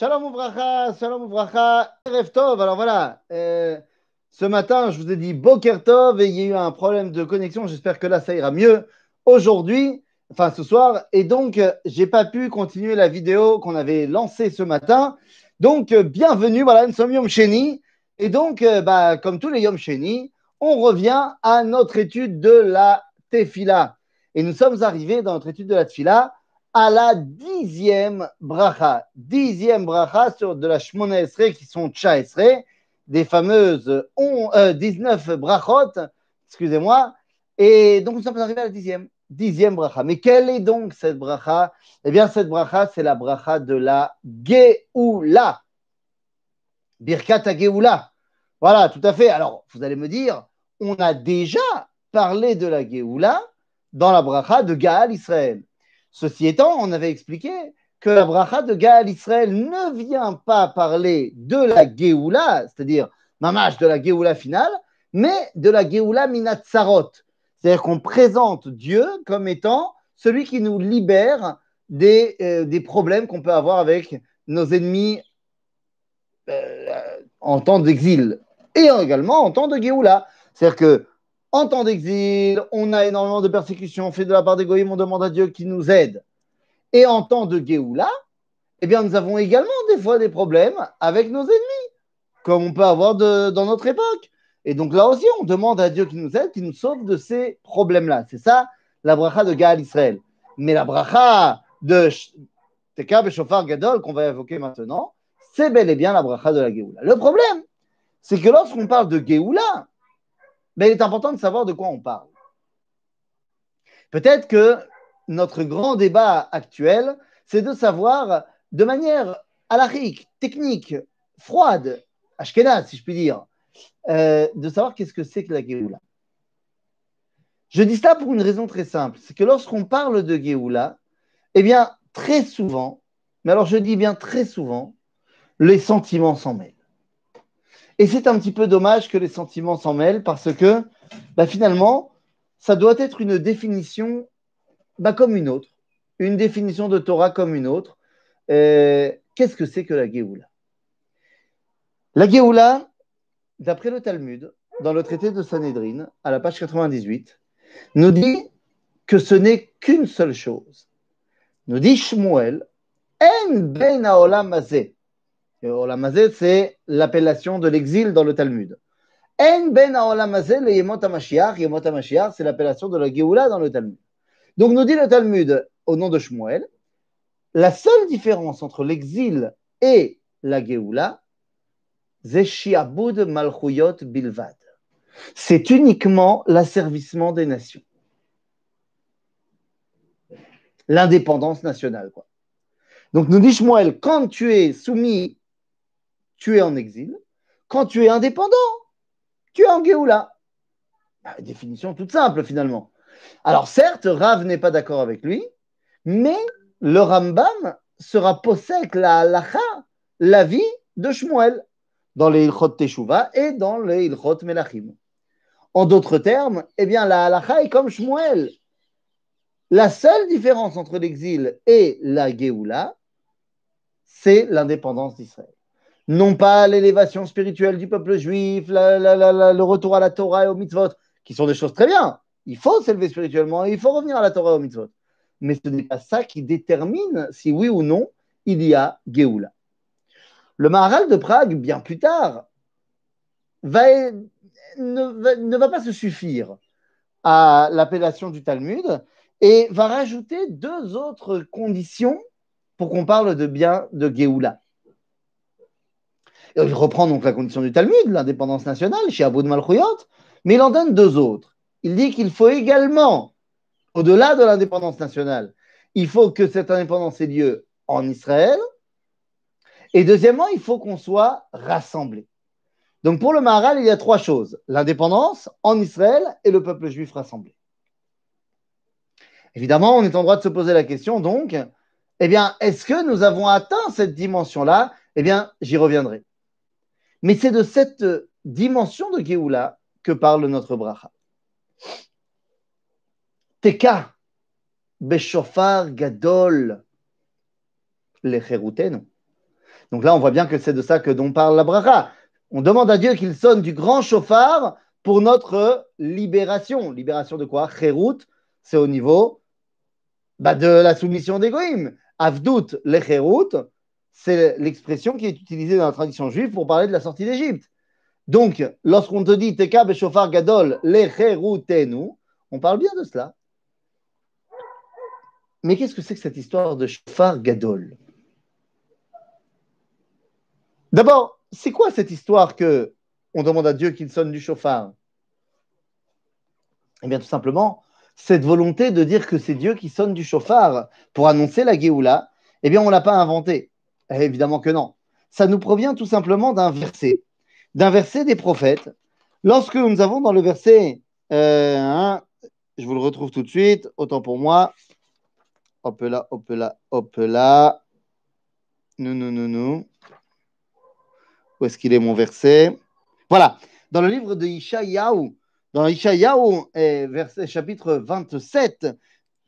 Shalom Ouvracha, Shalom Ouvracha, Erev Tov. Alors voilà, euh, ce matin, je vous ai dit Boker Tov et il y a eu un problème de connexion. J'espère que là, ça ira mieux aujourd'hui, enfin ce soir. Et donc, j'ai pas pu continuer la vidéo qu'on avait lancée ce matin. Donc, euh, bienvenue, voilà, nous sommes Yom Sheni. Et donc, euh, bah, comme tous les Yom Sheni, on revient à notre étude de la Tefila. Et nous sommes arrivés dans notre étude de la Tefila à la dixième bracha. Dixième bracha sur de la Shmona Esre qui sont Tcha Esre, des fameuses on, euh, 19 brachot, excusez-moi. Et donc nous sommes arrivés à la dixième. Dixième bracha. Mais quelle est donc cette bracha? Eh bien, cette bracha, c'est la bracha de la Geoula. Birkat Geoula. Voilà, tout à fait. Alors, vous allez me dire, on a déjà parlé de la Geoula dans la bracha de Gaal Israël. Ceci étant, on avait expliqué que la bracha de Gaal Israël ne vient pas parler de la Géoula, c'est-à-dire mamash de la Géoula finale, mais de la Géoula minatzarot. C'est-à-dire qu'on présente Dieu comme étant celui qui nous libère des, euh, problèmes qu'on peut avoir avec nos ennemis euh, en temps d'exil et également en temps de Géoula. C'est-à-dire que en temps d'exil, on a énormément de persécutions faites de la part des goyim, on demande à Dieu qui nous aide. Et en temps de Géoula, eh bien, nous avons également des fois des problèmes avec nos ennemis, comme on peut avoir dans notre époque. Et donc là aussi, on demande à Dieu qui nous aide, qui nous sauve de ces problèmes-là. C'est ça la bracha de Gaal Israël. Mais la bracha de Sh- Teka Beshofar Gadol qu'on va évoquer maintenant, c'est bel et bien la bracha de la Géoula. Le problème, c'est que lorsqu'on parle de Géoula, ben, il est important de savoir de quoi on parle. Peut-être que notre grand débat actuel, c'est de savoir de manière alarique, technique, froide, ashkenaz, si je puis dire, euh, de savoir qu'est-ce que c'est que la Géoula. Je dis ça pour une raison très simple, c'est que lorsqu'on parle de Géoula, eh bien, très souvent, mais alors je dis bien très souvent, les sentiments s'en mêlent. Et c'est un petit peu dommage que les sentiments s'en mêlent parce que bah, finalement, ça doit être une définition bah, comme une autre, une définition de Torah comme une autre. Euh, Qu'est-ce que c'est que la Géoula? La Géoula, d'après le Talmud, dans le traité de Sanhedrin, à la page 98, nous dit que ce n'est qu'une seule chose. Nous dit Shmuel, En ben haolam. Et Olam hazeh, c'est l'appellation de l'exil dans le Talmud. En ben haolam hazeh le Yemot HaMashiach. Yemot HaMashiach, c'est l'appellation de la Géoula dans le Talmud. Donc nous dit le Talmud au nom de Shmuel, la seule différence entre l'exil et la Géoula, c'est Malchuyot Bilvad. C'est uniquement l'asservissement des nations. L'indépendance nationale. Donc nous dit Shmuel, quand tu es soumis, tu es en exil. Quand tu es indépendant, tu es en Géoula. Bah, définition toute simple finalement. Alors certes, Rav n'est pas d'accord avec lui, mais le Rambam sera possèque la halacha, la vie de Shmuel, dans les Ilchot Teshuvah et dans les Ilchot Melachim. En d'autres termes, eh bien la halacha est comme Shmuel. La seule différence entre l'exil et la Géoula, c'est l'indépendance d'Israël. Non pas l'élévation spirituelle du peuple juif, le retour à la Torah et au mitzvot, qui sont des choses très bien. Il faut s'élever spirituellement, il faut revenir à la Torah et au mitzvot. Mais ce n'est pas ça qui détermine si oui ou non il y a Géoula. Le Maharal de Prague, bien plus tard, va- ne, va, ne va pas se suffire à l'appellation du Talmud et va rajouter deux autres conditions pour qu'on parle de bien de Géoula. Il reprend donc la condition du Talmud, l'indépendance nationale, chez Abou de Malchouyot, mais il en donne deux autres. Il dit qu'il faut également, au-delà de l'indépendance nationale, il faut que cette indépendance ait lieu en Israël. Et deuxièmement, il faut qu'on soit rassemblés. Donc pour le Maharal, il y a trois choses l'indépendance en Israël et le peuple juif rassemblé. Évidemment, on est en droit de se poser la question, donc, eh bien, est-ce que nous avons atteint cette dimension-là? Eh bien, j'y reviendrai. Mais c'est de cette dimension de Géoula que parle notre bracha. Teka, Beshofar Gadol, Lecherutenu. Donc là, on voit bien que c'est de ça que dont parle la bracha. On demande à Dieu qu'il sonne du grand chauffard pour notre libération. Libération de quoi? Khérout, c'est au niveau bah, de la soumission des Goïm. Avdout, le c'est l'expression qui est utilisée dans la tradition juive pour parler de la sortie d'Égypte. Donc, lorsqu'on te dit Teka beshofar gadol lecheroutenu, on parle bien de cela. Mais qu'est-ce que c'est que cette histoire de shofar gadol? D'abord, c'est quoi cette histoire que on demande à Dieu qu'il sonne du shofar? Eh bien, tout simplement, cette volonté de dire que c'est Dieu qui sonne du chauffard pour annoncer la Géoula, eh bien, on ne l'a pas inventé. Eh, évidemment que non. Ça nous provient tout simplement d'un verset d'un verset des prophètes. Lorsque nous avons dans le verset, euh, je vous le retrouve tout de suite, autant pour moi. Hop là, hop là, hop là. Non, non, non, non. Où est-ce qu'il est mon verset? Voilà, dans le livre de Ishaïaou, dans Ishaïaou, verset, chapitre 27,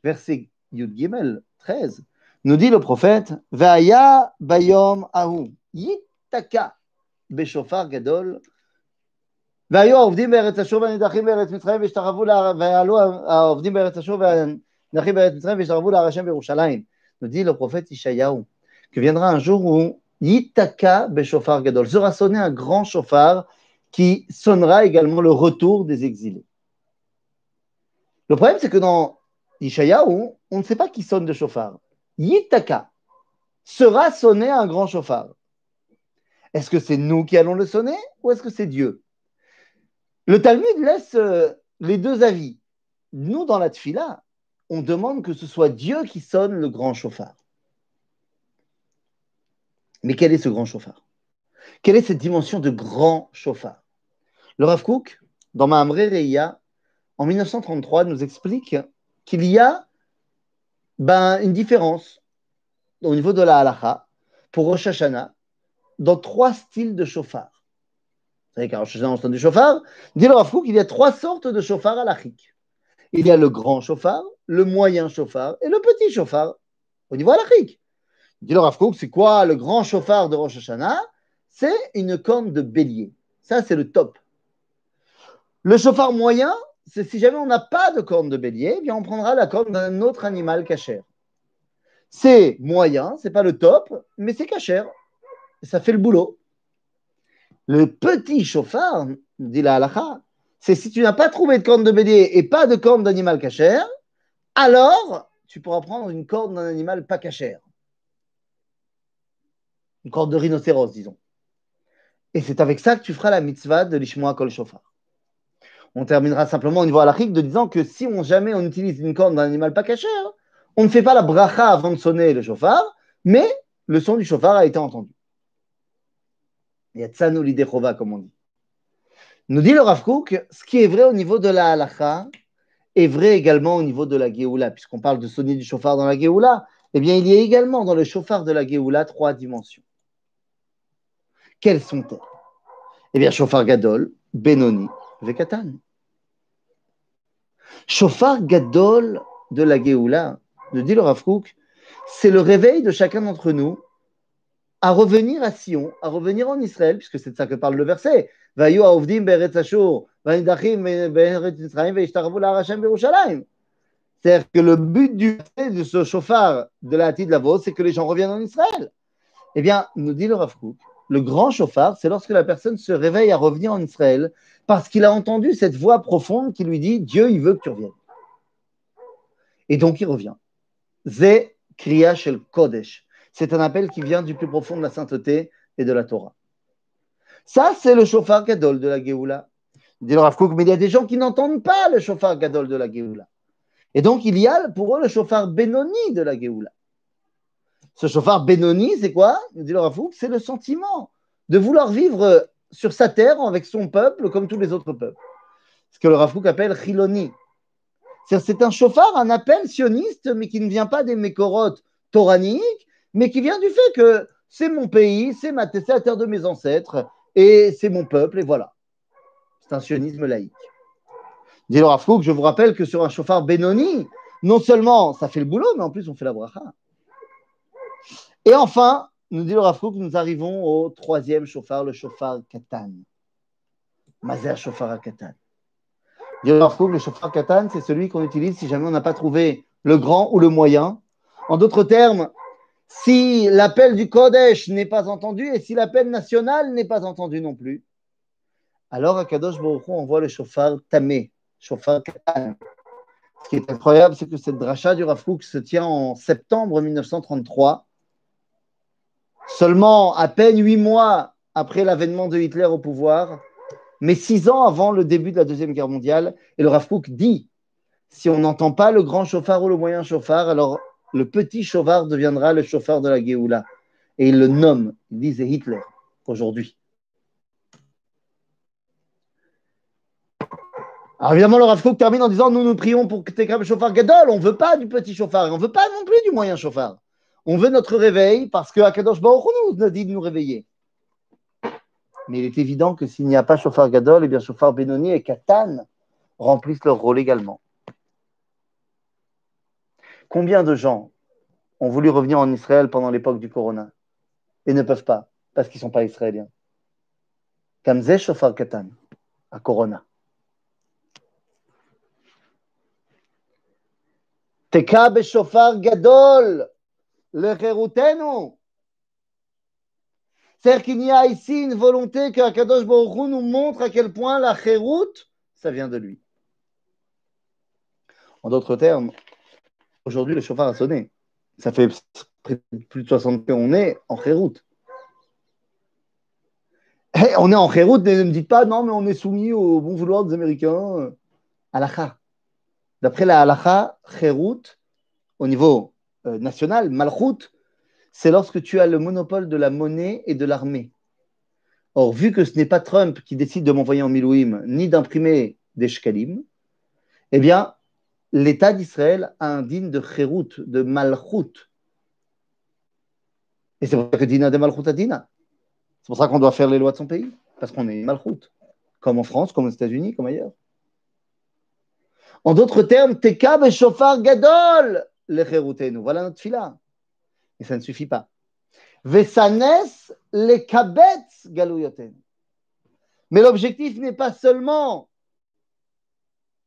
verset Yud Gimel 13, nous dit le prophète Vaya bayom ahu yitaka בשופר גדול, והיו העובדים בארץ אשור והנידחים בארץ מצרים והשתחוו ועלו העובדים בארץ אשור והנידחים בארץ מצרים והשתחוו להר השם בירושלים. Nous dit le prophète Ishayahu que viendra un jour où Yitaka Beshofar Gadol sera sonné un grand chauffard qui sonnera également le retour des exilés. Le problème, c'est que dans Ishayahu, on ne sait pas qui sonne de chauffard. Yitaka sera sonné un grand chauffard. Est-ce que c'est nous qui allons le sonner ou est-ce que c'est Dieu? Le Talmud laisse euh, les deux avis. Nous, dans la tfila, on demande que ce soit Dieu qui sonne le grand chauffard. Mais quel est ce grand chauffard? Quelle est cette dimension de grand chauffard? Le Rav dans Mahamre Reya, en 1933, nous explique qu'il y a ben, une différence au niveau de la halacha pour Rosh Hashanah dans trois styles de chauffard. Vous savez qu'à Rosh on sonne du chauffard. Dit le Rav qu'il y a trois sortes de chauffard l'achik. Il y a le grand chauffard, le moyen chauffard et le petit chauffard au niveau à l'achik. Dit le Rav c'est quoi le grand chauffard de Rosh Hashanah? C'est une corne de bélier. Ça, c'est le top. Le chauffard moyen, si jamais on n'a pas de corne de bélier, eh bien on prendra la corne d'un autre animal cachère. C'est moyen, c'est pas le top, mais c'est cachère ça fait le boulot. Le petit chauffard, dit la halakha, c'est si tu n'as pas trouvé de corne de bélier et pas de corne d'animal cachère, alors tu pourras prendre une corne d'un animal pas cachère. Une corne de rhinocéros, disons. Et c'est avec ça que tu feras la mitzvah de l'ishmoa kol chauffard. On terminera simplement au niveau halachique de disant que si on, jamais on utilise une corne d'un animal pas cachère, on ne fait pas la bracha avant de sonner le chauffard, mais le son du chauffard a été entendu. Il y a Tsanou comme on dit. Nous dit le Rav ce qui est vrai au niveau de la halacha est vrai également au niveau de la Géoula, puisqu'on parle de sonner du chauffard dans la Géoula, eh bien, il y a également dans le chauffard de la Géoula trois dimensions. Quelles sont-elles? Eh bien, chauffard Gadol, Benoni, Vekatan. Chauffard Gadol de la Géoula, nous dit le Rav c'est le réveil de chacun d'entre nous à revenir à Sion, à revenir en Israël, puisque c'est de ça que parle le verset. C'est-à-dire que le but du de ce chauffard de la de la c'est que les gens reviennent en Israël. Eh bien, nous dit le Rav le grand chauffard, c'est lorsque la personne se réveille à revenir en Israël parce qu'il a entendu cette voix profonde qui lui dit Dieu, il veut que tu reviennes. Et donc il revient. Ze kriya shel kodesh c'est un appel qui vient du plus profond de la sainteté et de la Torah. Ça, c'est le chauffard gadol de la Géoula. Dit le Rav mais il y a des gens qui n'entendent pas le chauffard gadol de la Géoula. Et donc, il y a pour eux le chauffard Benoni de la Géoula. Ce chauffard Benoni, c'est quoi? Dit le Rav c'est le sentiment de vouloir vivre sur sa terre avec son peuple comme tous les autres peuples. Ce que le Rav appelle Chiloni. C'est un chauffard, un appel sioniste, mais qui ne vient pas des mécorotes toraniques, mais qui vient du fait que c'est mon pays, c'est la terre de mes ancêtres, et c'est mon peuple, et voilà. C'est un sionisme laïque. Dit le Rav je vous rappelle que sur un chauffard Benoni, non seulement ça fait le boulot, mais en plus on fait la bracha. Et enfin, nous dit le Rav Kook, nous arrivons au troisième chauffard, le chauffard Katan. Mazer chauffard Katan. Le chauffard Katan, c'est celui qu'on utilise si jamais on n'a pas trouvé le grand ou le moyen. En d'autres termes, si l'appel du Kodesh n'est pas entendu et si l'appel national n'est pas entendu non plus, alors à Kadosh Baruch on voit le chauffard Tamé, chauffard Katan. Ce qui est incroyable, c'est que cette dracha du Rav se tient en septembre 1933, seulement à peine huit mois après l'avènement de Hitler au pouvoir, mais six ans avant le début de la Deuxième Guerre mondiale. Et le Rav dit si on n'entend pas le grand chauffard ou le moyen chauffard, alors le petit chauffard deviendra le chauffard de la Géoula. Et il le nomme, il dit Hitler aujourd'hui. Alors évidemment, le Rav termine en disant Nous nous prions pour que tu le chauffard Gadol. On ne veut pas du petit chauffard, on ne veut pas non plus du moyen chauffard. On veut notre réveil parce que Akadosh Baruch nous a dit de nous réveiller. Mais il est évident que s'il n'y a pas chauffard Gadol, eh bien chauffard Benoni et Katan remplissent leur rôle également. Combien de gens ont voulu revenir en Israël pendant l'époque du Corona et ne peuvent pas parce qu'ils ne sont pas israéliens? Kamzeh chauffard Katan à Corona. Teka beshofar gadol le C'est-à-dire qu'il y a ici une volonté que Akadosh Baruch nous montre à quel point la chérout, ça vient de lui. En d'autres termes, aujourd'hui le chauffard a sonné. Ça fait plus de 60 ans qu'on est en chérout. Eh, on est en chérout, ne me dites pas non, mais on est soumis au bon vouloir des Américains. Alacha. D'après la halacha, Kherut, au niveau euh, national, Malchut, c'est lorsque tu as le monopole de la monnaie et de l'armée. Or, vu que ce n'est pas Trump qui décide de m'envoyer en Milouim, ni d'imprimer des shkalim, eh bien, l'État d'Israël a un digne de Kherut, de Malchut. Et c'est pour ça que Dina de Malchut a Dina. C'est pour ça qu'on doit faire les lois de son pays, parce qu'on est Malchut, comme en France, comme aux États-Unis, comme ailleurs. En d'autres termes, Teka chauffard gadol le Voilà notre fila. Et ça ne suffit pas. Vesanes le kabetz galuyoten. Mais l'objectif n'est pas seulement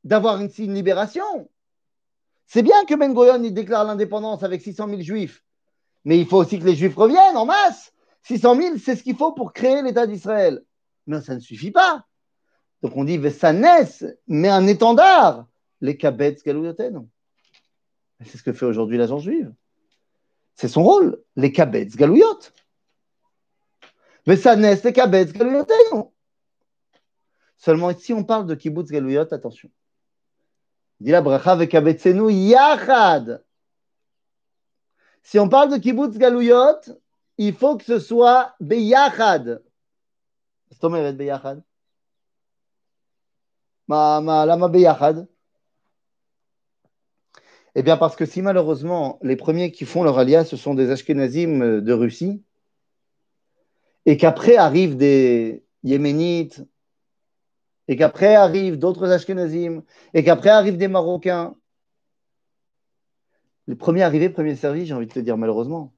d'avoir une, une, libération. C'est bien que Ben Gurion déclare l'indépendance avec 600 000 juifs, mais il faut aussi que les juifs reviennent en masse. 600 000, c'est ce qu'il faut pour créer l'État d'Israël. Mais ça ne suffit pas. Donc on dit Vesanes, mais un étendard les kabetz galouyotenu. C'est ce que fait aujourd'hui l'agence juive. C'est son rôle, les kabetz galouyot. Mais ça naît les kabetz galouyotenu. Seulement ici, on parle de kibbutz galouyot, attention. Il dit la bracha vekabetzenu yachad. Si on parle de kibbutz galouyot, il faut que ce soit beyachad. C'est ce que beyachad? Ma, ma, lama beyachad. Eh bien, parce que si malheureusement, les premiers qui font leur alias, ce sont des Ashkenazim euh, de Russie, et qu'après arrivent des Yéménites, et qu'après arrivent d'autres Ashkenazim, et qu'après arrivent des Marocains, le premier arrivé, premier servi, j'ai envie de te dire malheureusement.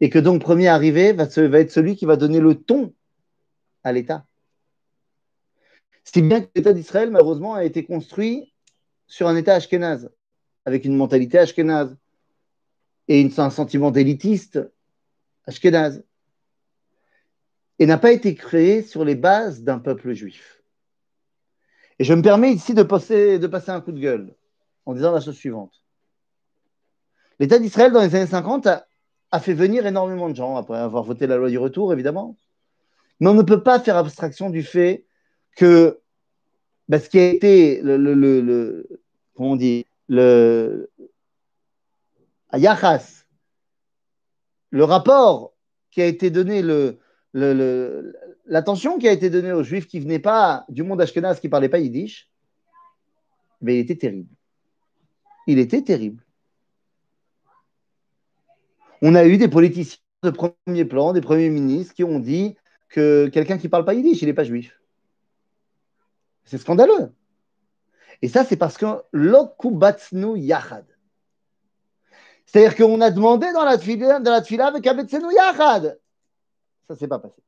Et que donc, premier arrivé va, être celui qui va donner le ton à l'État. Si bien que l'État d'Israël, malheureusement, a été construit sur un État ashkénaze avec une mentalité ashkénaze et un sentiment d'élitiste ashkénaze et n'a pas été créé sur les bases d'un peuple juif. Et je me permets ici de passer, un coup de gueule en disant la chose suivante. L'État d'Israël, dans les années 50, a, fait venir énormément de gens, après avoir voté la loi du retour, évidemment. Mais on ne peut pas faire abstraction du fait que bah, ce qui a été le, le comment on dit, le Yachas, le rapport qui a été donné, l'attention qui a été donnée aux juifs qui ne venaient pas du monde ashkenaz, qui ne parlaient pas yiddish, mais il était terrible. Il était terrible. On a eu des politiciens de premier plan, des premiers ministres qui ont dit que quelqu'un qui ne parle pas yiddish, il n'est pas juif. C'est scandaleux. Et ça, c'est parce que l'okubatsnu yachad. C'est-à-dire qu'on a demandé dans la tfila, dans la avec Abetsenu Yachad. Ça ne s'est pas passé.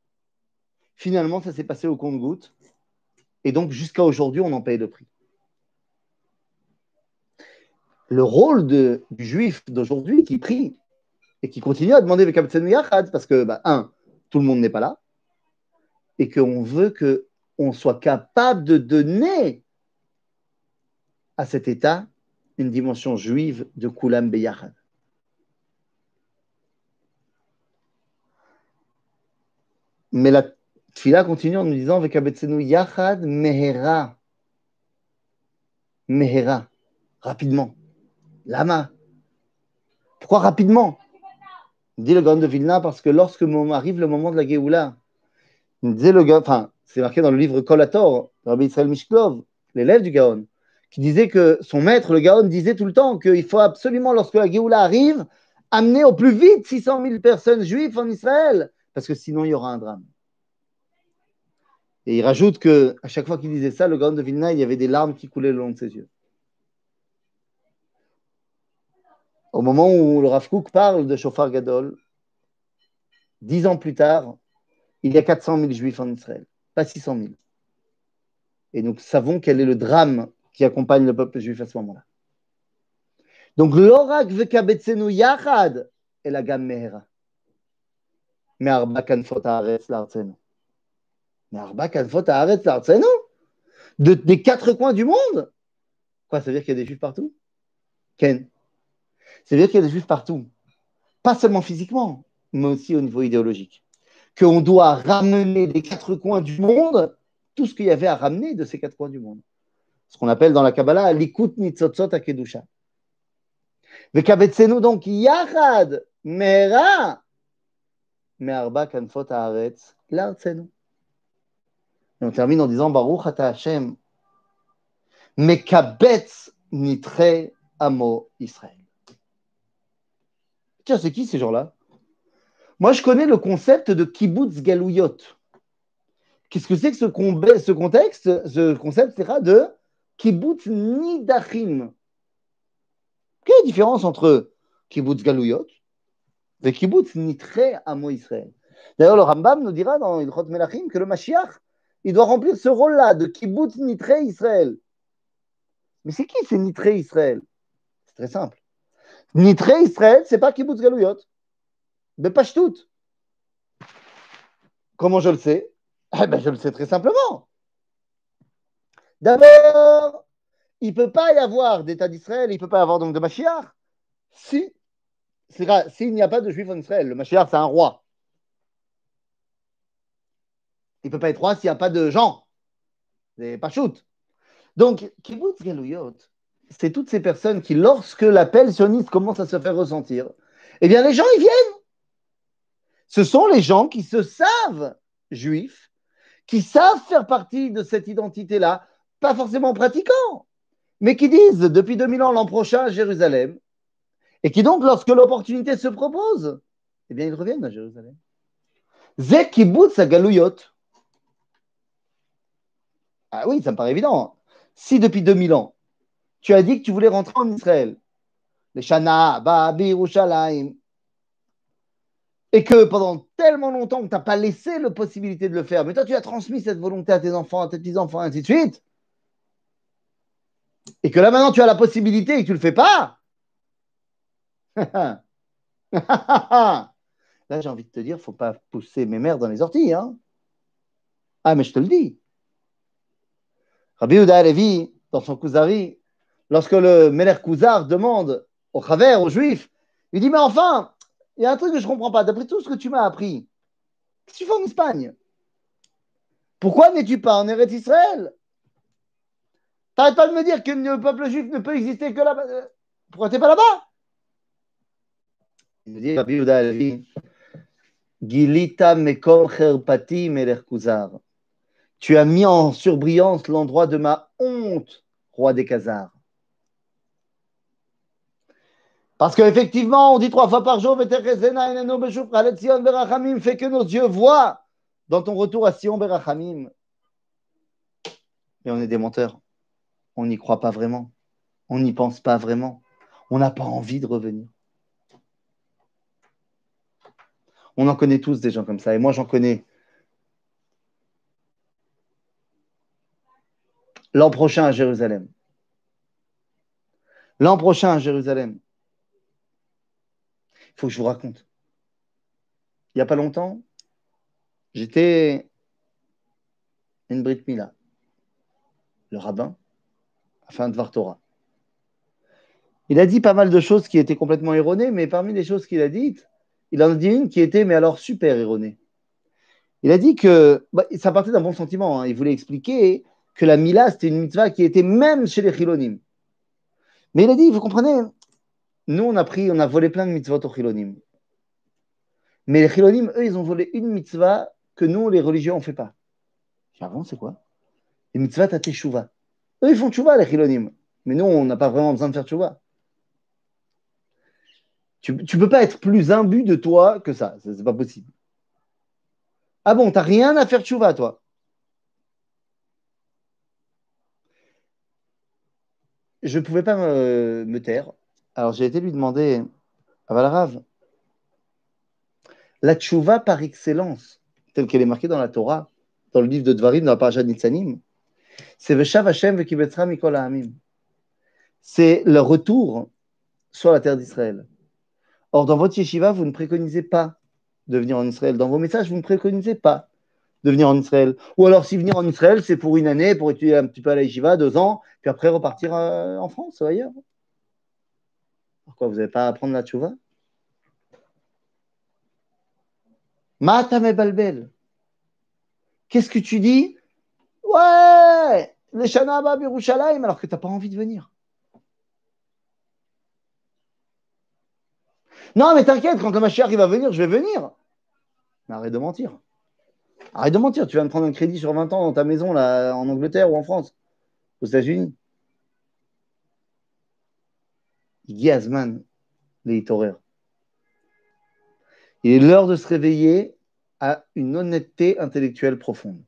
Finalement, ça s'est passé au compte-goutte. Et donc, jusqu'à aujourd'hui, on en paye le prix. Le rôle du juif d'aujourd'hui qui prie et qui continue à demander avec Abetsenu Yachad, parce que, bah, un, tout le monde n'est pas là, et qu'on veut qu'on soit capable de donner à cet état une dimension juive de Kulam Beyachad. Mais la tfila continue en nous disant Vekabetsenu Yachad Mehera. Mehera. Rapidement. Lama. Pourquoi rapidement? Dit le Gaon de Vilna parce que lorsque arrive le moment de la Géoula, c'est marqué dans le livre Kolator, Rabbi Israël Mishklov, l'élève du Gaon, qui disait que son maître, le Gaon, disait tout le temps qu'il faut absolument, lorsque la Géoula arrive, amener au plus vite 600 000 personnes juives en Israël, parce que sinon il y aura un drame. Et il rajoute que à chaque fois qu'il disait ça, le Gaon de Vilna, il y avait des larmes qui coulaient le long de ses yeux. Au moment où le Rav parle de Shofar Gadol, dix ans plus tard, il y a 400 000 juifs en Israël, pas 600 000. Et nous savons quel est le drame qui accompagne le peuple juif à ce moment-là. Donc, l'orak vekabetsenu yachad est la gamme mehera. Mais arba kanfot haaretz l'artzenu. Mais arba kanfot haaretz l'artzenu? De, Des quatre coins du monde? Quoi, ça veut dire qu'il y a des juifs partout? Ken Ça veut dire qu'il y a des juifs partout. Pas seulement physiquement, mais aussi au niveau idéologique. Qu'on doit ramener des quatre coins du monde tout ce qu'il y avait à ramener de ces quatre coins du monde ce qu'on appelle dans la Kabbalah l'ikut nitzotzot akedusha. Vekabetsenu donc yachad mera me'arba kanfot haaretz l'artzenu. Et on termine en disant Baruch ata Hashem mekabetz nitre amo Israël. Tiens, c'est qui ces gens-là? Moi, je connais le concept de kibbutz galouyot. Qu'est-ce que c'est que ce, contexte Ce concept de kibbutz nidachim. Quelle est la différence entre kibbutz galouyot et kibbutz nitre amo Israël? D'ailleurs, le Rambam nous dira dans Ilchot Melachim que le Mashiach, il doit remplir ce rôle-là de kibbutz nitre Israël. Mais c'est qui c'est nitre Israël? C'est très simple. Nitre Israël, c'est pas kibbutz galouyot. Mais pas. Comment je le sais? Eh ben, Je le sais très simplement. D'abord, il ne peut pas y avoir d'État d'Israël, il ne peut pas y avoir donc de Mashiach si s'il n'y a pas de juifs en Israël. Le Mashiach, c'est un roi. Il ne peut pas être roi s'il n'y a pas de gens. C'est pas shoot. Donc, Kibbutz Galouyot, c'est toutes ces personnes qui, lorsque l'appel sioniste commence à se faire ressentir, eh bien, les gens, ils viennent. Ce sont les gens qui se savent juifs, qui savent faire partie de cette identité-là, pas forcément pratiquants, mais qui disent depuis 2000 ans l'an prochain à Jérusalem, et qui donc, lorsque l'opportunité se propose, eh bien, ils reviennent à Jérusalem. Zek kibbutz à Galouyot. Ah oui, ça me paraît évident. Si depuis 2000 ans, tu as dit que tu voulais rentrer en Israël, les Shana, Ba'abi, Yerushalayim, et que pendant tellement longtemps tu n'as pas laissé la possibilité de le faire, mais toi tu as transmis cette volonté à tes enfants, à tes petits-enfants, et ainsi de suite, et que là maintenant tu as la possibilité et tu ne le fais pas, là j'ai envie de te dire, faut pas pousser mes mères dans les orties. Hein. Ah, mais je te le dis. Rabbi Uda Levi, dans son Kuzari, lorsque le Meler Kuzar demande au travers, aux Juifs, il dit Mais enfin, il y a un truc que je ne comprends pas. D'après tout ce que tu m'as appris, qu'est-ce que tu fais en Espagne? Pourquoi n'es-tu pas en Eretz Israël? T'arrêtes pas de me dire que le peuple juif ne peut exister que là-bas. Pourquoi t'es pas là-bas? Il me dit, Rabbi Yehuda Gilita mekom cherpati kuzar. Tu as mis en surbrillance l'endroit de ma honte, roi des Khazars. Parce qu'effectivement, on dit trois fois par jour, fait que nos yeux voient dans ton retour à Sion Berachamim. Et on est des menteurs on n'y croit pas vraiment, on n'y pense pas vraiment, on n'a pas envie de revenir. On en connaît tous des gens comme ça. Et moi, j'en connais. L'an prochain à Jérusalem. L'an prochain à Jérusalem. Il faut que je vous raconte. Il n'y a pas longtemps, j'étais une Brit Mila, le rabbin, afin de voir Torah. Il a dit pas mal de choses qui étaient complètement erronées, mais parmi les choses qu'il a dites, il en a dit une qui était, mais alors super erronée. Il a dit que bah, ça partait d'un bon sentiment. Hein. Il voulait expliquer que la Mila, c'était une mitzvah qui était même chez les Chilonim. Mais il a dit, vous comprenez, nous, on a pris, on a volé plein de mitzvot aux Chilonim. Mais les Chilonim, eux, ils ont volé une mitzvah que nous, les religieux, on ne fait pas. Avant, c'est quoi? Les mitzvahs à teshuva. Eux, ils font teshuva, les Chilonim. Mais nous, on n'a pas vraiment besoin de faire teshuva. Tu ne peux pas être plus imbu de toi que ça. Ce n'est pas possible. Ah bon, tu n'as rien à faire tchouva, toi Je ne pouvais pas me, taire. Alors j'ai été lui demander à Valarav, la tchouva par excellence, telle qu'elle est marquée dans la Torah, dans le livre de Dvarim, dans la parasha Nitzanim, c'est le retour sur la terre d'Israël. Or, dans votre yeshiva, vous ne préconisez pas de venir en Israël. Dans vos messages, vous ne préconisez pas de venir en Israël. Ou alors, si venir en Israël, c'est pour une année, pour étudier un petit peu à la yeshiva, deux ans, puis après repartir euh, en France ou ailleurs. Pourquoi vous n'avez pas à apprendre la tchouva Matame balbel. Qu'est-ce que tu dis? Ouais, les Shana Birushalayim, alors que tu n'as pas envie de venir. Non, mais t'inquiète, quand le Mashiach va venir, je vais venir. Arrête de mentir. Arrête de mentir. Tu viens de prendre un crédit sur 20 ans dans ta maison, là, en Angleterre ou en France, aux États-Unis. Gazman, les. Il est l'heure de se réveiller à une honnêteté intellectuelle profonde.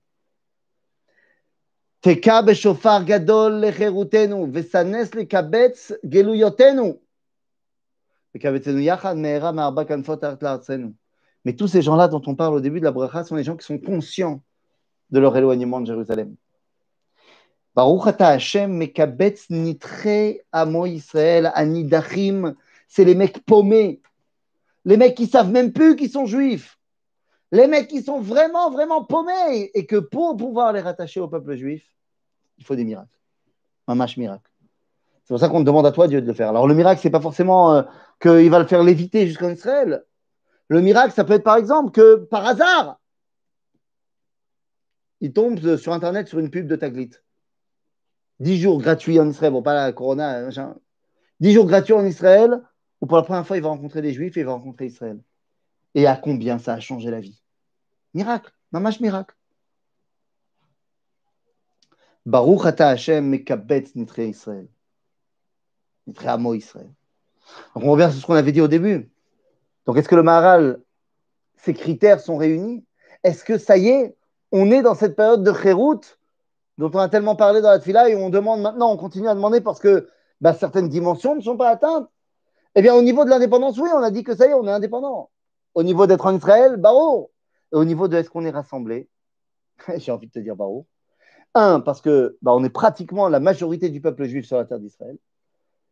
Mais tous ces gens-là dont on parle au début de la bracha sont les gens qui sont conscients de leur éloignement de Jérusalem. C'est les mecs paumés, les mecs qui savent même plus qu'ils sont juifs, les mecs qui sont vraiment, vraiment paumés et que pour pouvoir les rattacher au peuple juif, il faut des miracles. Un match miracle. C'est pour ça qu'on te demande à toi, Dieu, de le faire. Alors, le miracle, ce n'est pas forcément euh, qu'il va le faire léviter jusqu'en Israël. Le miracle, ça peut être par exemple que par hasard, il tombe sur Internet sur une pub de Taglit. 10 jours gratuits en Israël. Bon, pas la Corona, machin. 10 jours gratuits en Israël, où pour la première fois, il va rencontrer des Juifs et il va rencontrer Israël. Et à combien ça a changé la vie? Miracle, mamash miracle. Baruch ata Hashem mekabetz nitre Israël. Israël. Donc on revient sur ce qu'on avait dit au début. Donc est-ce que le Maharal, ces critères sont réunis? Est-ce que ça y est, on est dans cette période de Khérout dont on a tellement parlé dans la fila et on demande maintenant, on continue à demander parce que bah, certaines dimensions ne sont pas atteintes? Eh bien au niveau de l'indépendance, oui, on a dit que ça y est, on est indépendant. Au niveau d'être en Israël, barreau. Et au niveau de est-ce qu'on est rassemblé J'ai envie de te dire barreau. Un, parce que bah, est pratiquement la majorité du peuple juif sur la terre d'Israël.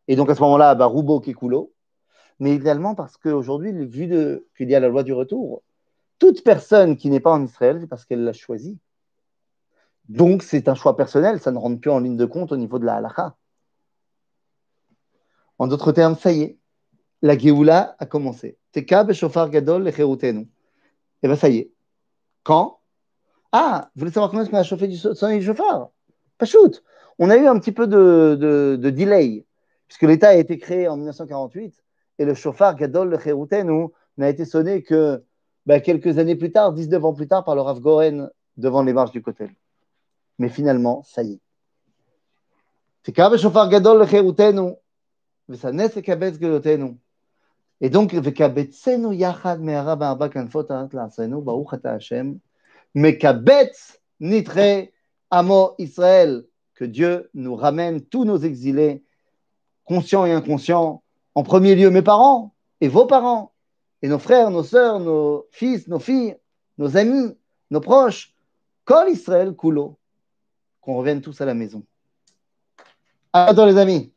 Et donc à ce moment-là, bah, Roubo Kekulo. Mais également parce qu'aujourd'hui, vu qu'il y a la loi du retour, toute personne qui n'est pas en Israël, c'est parce qu'elle l'a choisi. Donc c'est un choix personnel, ça ne rentre plus en ligne de compte au niveau de la halakha. En d'autres termes, ça y est, la Géoula a commencé. Teka beshofar gadol lecherutenu. Et eh bien ça y est. Quand? Ah, vous voulez savoir comment est-ce qu'on a chauffé du son du chauffard Pas shoot. On a eu un petit peu de, de delay puisque l'État a été créé en 1948 et le chauffard Gadol le n'a été sonné que bah, quelques années plus tard, 19 ans plus tard, par le Rav Goren devant les marches du Kotel. Mais finalement, ça y est. Gadol le et donc, Israël, que Dieu nous ramène tous nos exilés conscients et inconscients, en premier lieu mes parents et vos parents, et nos frères, nos sœurs, nos fils, nos filles, nos amis, nos proches, Kol Israël qu'on revienne tous à la maison. À les amis.